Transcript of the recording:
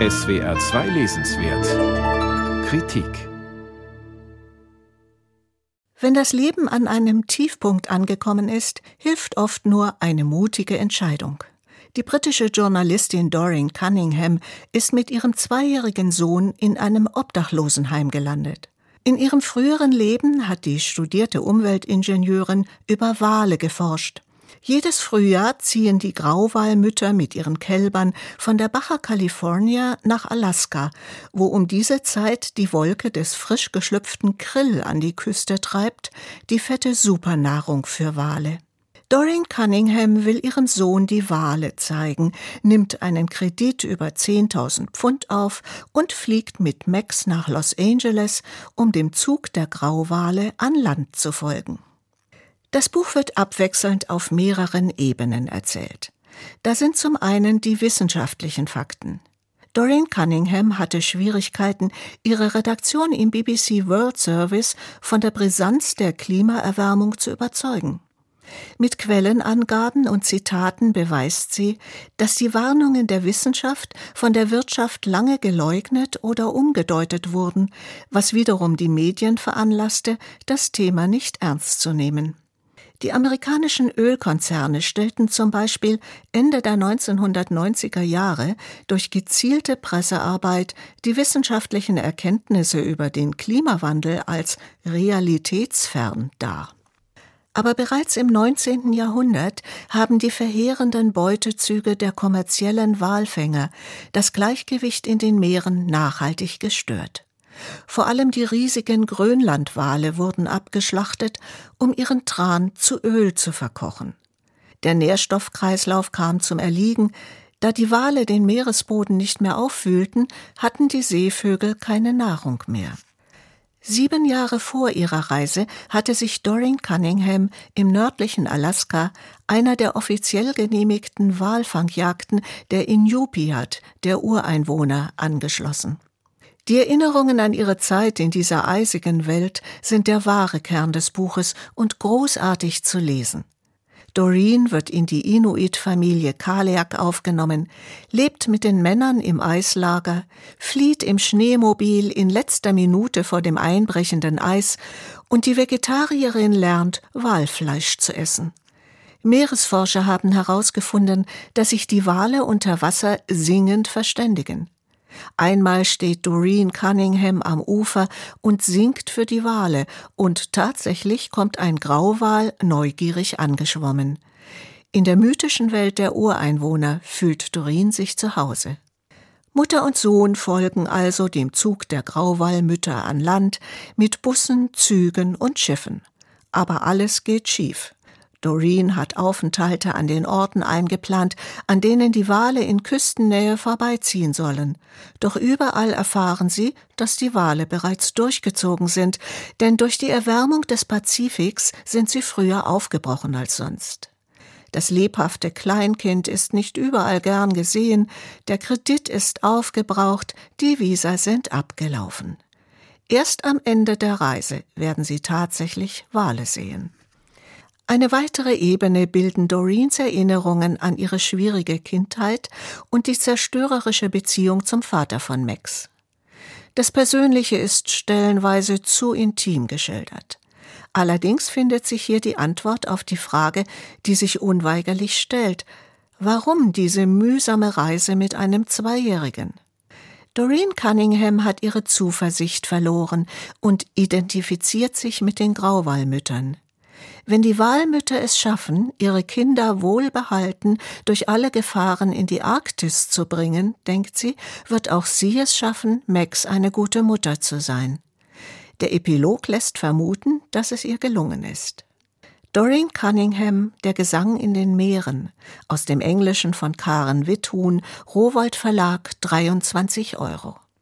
SWR 2 Lesenswert Kritik Wenn das Leben an einem Tiefpunkt angekommen ist, hilft oft nur eine mutige Entscheidung. Die britische Journalistin Doreen Cunningham ist mit ihrem zweijährigen Sohn in einem Obdachlosenheim gelandet. In ihrem früheren Leben hat die studierte Umweltingenieurin über Wale geforscht. Jedes Frühjahr ziehen die Grauwalmütter mit ihren Kälbern von der Baja California nach Alaska, wo um diese Zeit die Wolke des frisch geschlüpften Krill an die Küste treibt, die fette Supernahrung für Wale. Doreen Cunningham will ihrem Sohn die Wale zeigen, nimmt einen Kredit über 10.000 Pfund auf und fliegt mit Max nach Los Angeles, um dem Zug der Grauwale an Land zu folgen. Das Buch wird abwechselnd auf mehreren Ebenen erzählt. Da sind zum einen die wissenschaftlichen Fakten. Doreen Cunningham hatte Schwierigkeiten, ihre Redaktion im BBC World Service von der Brisanz der Klimaerwärmung zu überzeugen. Mit Quellenangaben und Zitaten beweist sie, dass die Warnungen der Wissenschaft von der Wirtschaft lange geleugnet oder umgedeutet wurden, was wiederum die Medien veranlasste, das Thema nicht ernst zu nehmen. Die amerikanischen Ölkonzerne stellten zum Beispiel Ende der 1990er Jahre durch gezielte Pressearbeit die wissenschaftlichen Erkenntnisse über den Klimawandel als realitätsfern dar. Aber bereits im 19. Jahrhundert haben die verheerenden Beutezüge der kommerziellen Walfänger das Gleichgewicht in den Meeren nachhaltig gestört. Vor allem die riesigen Grönlandwale wurden abgeschlachtet, um ihren Tran zu Öl zu verkochen. Der Nährstoffkreislauf kam zum Erliegen, da die Wale den Meeresboden nicht mehr auffühlten, hatten die Seevögel keine Nahrung mehr. Sieben Jahre vor ihrer Reise hatte sich Doreen Cunningham im nördlichen Alaska einer der offiziell genehmigten Walfangjagden der Inupiat, der Ureinwohner, angeschlossen. Die Erinnerungen an ihre Zeit in dieser eisigen Welt sind der wahre Kern des Buches und großartig zu lesen. Doreen wird in die Inuit-Familie Kaleak aufgenommen, lebt mit den Männern im Eislager, flieht im Schneemobil in letzter Minute vor dem einbrechenden Eis und die Vegetarierin lernt, Walfleisch zu essen. Meeresforscher haben herausgefunden, dass sich die Wale unter Wasser singend verständigen. Einmal steht Doreen Cunningham am Ufer und singt für die Wale, und tatsächlich kommt ein Grauwal neugierig angeschwommen. In der mythischen Welt der Ureinwohner fühlt Doreen sich zu Hause. Mutter und Sohn folgen also dem Zug der Grauwallmütter an Land mit Bussen, Zügen und Schiffen. Aber alles geht schief. Doreen hat Aufenthalte an den Orten eingeplant, an denen die Wale in Küstennähe vorbeiziehen sollen. Doch überall erfahren sie, dass die Wale bereits durchgezogen sind, denn durch die Erwärmung des Pazifiks sind sie früher aufgebrochen als sonst. Das lebhafte Kleinkind ist nicht überall gern gesehen, der Kredit ist aufgebraucht, die Visa sind abgelaufen. Erst am Ende der Reise werden sie tatsächlich Wale sehen. Eine weitere Ebene bilden Doreens Erinnerungen an ihre schwierige Kindheit und die zerstörerische Beziehung zum Vater von Max. Das Persönliche ist stellenweise zu intim geschildert. Allerdings findet sich hier die Antwort auf die Frage, die sich unweigerlich stellt, warum diese mühsame Reise mit einem Zweijährigen? Doreen Cunningham hat ihre Zuversicht verloren und identifiziert sich mit den Grauwallmüttern. Wenn die Walmütter es schaffen, ihre Kinder wohlbehalten durch alle Gefahren in die Arktis zu bringen, denkt sie, wird auch sie es schaffen, Max eine gute Mutter zu sein. Der Epilog lässt vermuten, dass es ihr gelungen ist. Doreen Cunningham, Der Gesang in den Meeren, aus dem Englischen von Karen Witthuhn, Rowold Verlag, 23 Euro.